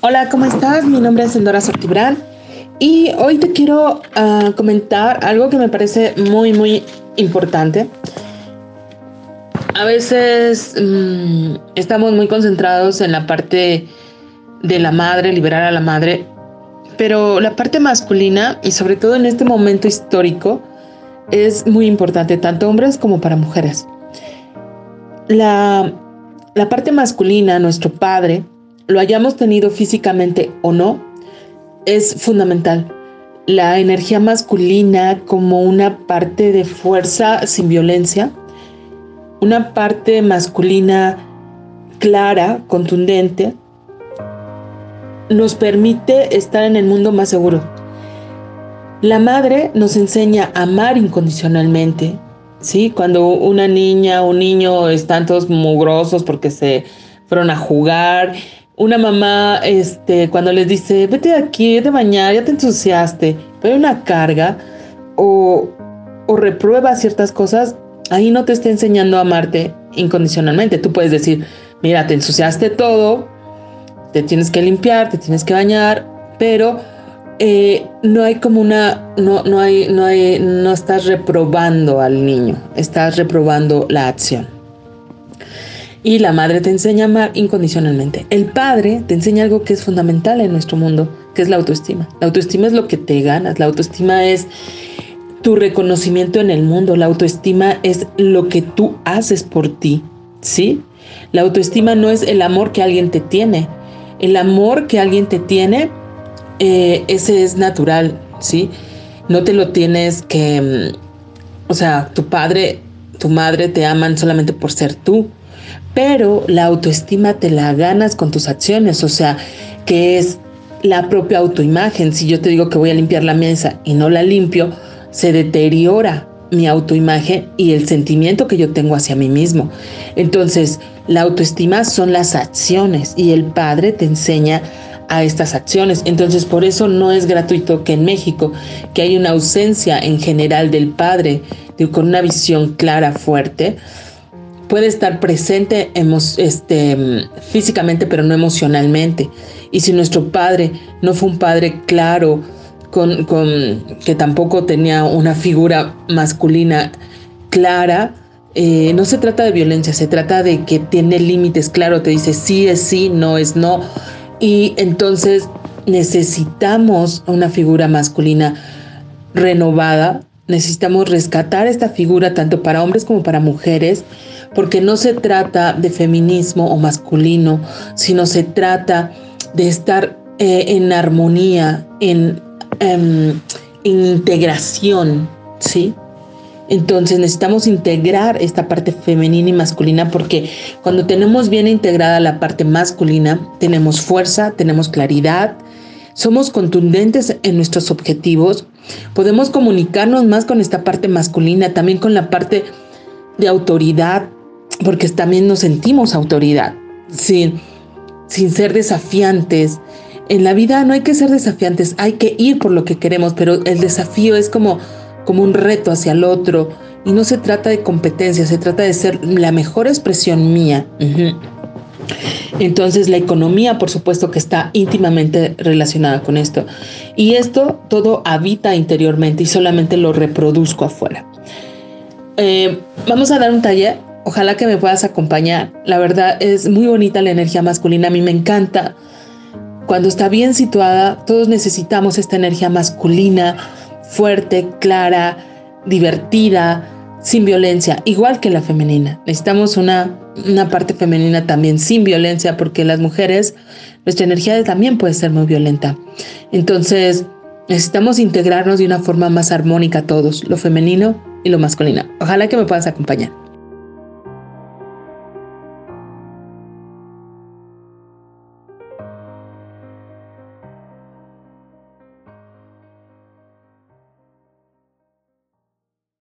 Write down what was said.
Hola, ¿cómo estás? Mi nombre es Endora Sortibrán y hoy te quiero uh, comentar algo que me parece muy, muy importante. A veces mmm, estamos muy concentrados en la parte de la madre, liberar a la madre, pero la parte masculina y sobre todo en este momento histórico es muy importante, tanto hombres como para mujeres. La la parte masculina, nuestro padre, lo hayamos tenido físicamente o no, es fundamental. La energía masculina como una parte de fuerza sin violencia, una parte masculina clara, contundente, nos permite estar en el mundo más seguro. La madre nos enseña a amar incondicionalmente, ¿sí? Cuando una niña o un niño están todos mugrosos porque se fueron a jugar, una mamá, este, cuando les dice, vete de aquí, vete a bañar, ya te ensuciaste, pero hay una carga o, o reprueba ciertas cosas, ahí no te está enseñando a amarte incondicionalmente. Tú puedes decir, mira, te ensuciaste todo, te tienes que limpiar, te tienes que bañar, pero eh, no hay como una, no, no hay, no hay, no estás reprobando al niño, estás reprobando la acción. Y la madre te enseña a amar incondicionalmente. El padre te enseña algo que es fundamental en nuestro mundo, que es la autoestima. La autoestima es lo que te ganas, la autoestima es tu reconocimiento en el mundo, la autoestima es lo que tú haces por ti, ¿sí? La autoestima no es el amor que alguien te tiene. El amor que alguien te tiene eh, ese es natural, ¿sí? No te lo tienes que, mm, o sea, tu padre, tu madre te aman solamente por ser tú, pero la autoestima te la ganas con tus acciones, o sea, que es la propia autoimagen. Si yo te digo que voy a limpiar la mesa y no la limpio, se deteriora mi autoimagen y el sentimiento que yo tengo hacia mí mismo. Entonces, la autoestima son las acciones y el padre te enseña a estas acciones. Entonces, por eso no es gratuito que en México, que hay una ausencia en general del padre con una visión clara, fuerte, puede estar presente este, físicamente, pero no emocionalmente. Y si nuestro padre no fue un padre claro, con, con que tampoco tenía una figura masculina clara, eh, no se trata de violencia, se trata de que tiene límites claro, te dice sí es sí, no es no, y entonces necesitamos una figura masculina renovada, necesitamos rescatar esta figura tanto para hombres como para mujeres, porque no se trata de feminismo o masculino, sino se trata de estar eh, en armonía, en, em, en integración, ¿sí? Entonces necesitamos integrar esta parte femenina y masculina porque cuando tenemos bien integrada la parte masculina, tenemos fuerza, tenemos claridad, somos contundentes en nuestros objetivos, podemos comunicarnos más con esta parte masculina, también con la parte de autoridad, porque también nos sentimos autoridad, sin, sin ser desafiantes. En la vida no hay que ser desafiantes, hay que ir por lo que queremos, pero el desafío es como como un reto hacia el otro. Y no se trata de competencia, se trata de ser la mejor expresión mía. Entonces la economía, por supuesto, que está íntimamente relacionada con esto. Y esto todo habita interiormente y solamente lo reproduzco afuera. Eh, vamos a dar un taller. Ojalá que me puedas acompañar. La verdad es muy bonita la energía masculina. A mí me encanta. Cuando está bien situada, todos necesitamos esta energía masculina fuerte, clara, divertida, sin violencia, igual que la femenina. Necesitamos una, una parte femenina también sin violencia porque las mujeres, nuestra energía también puede ser muy violenta. Entonces, necesitamos integrarnos de una forma más armónica todos, lo femenino y lo masculino. Ojalá que me puedas acompañar.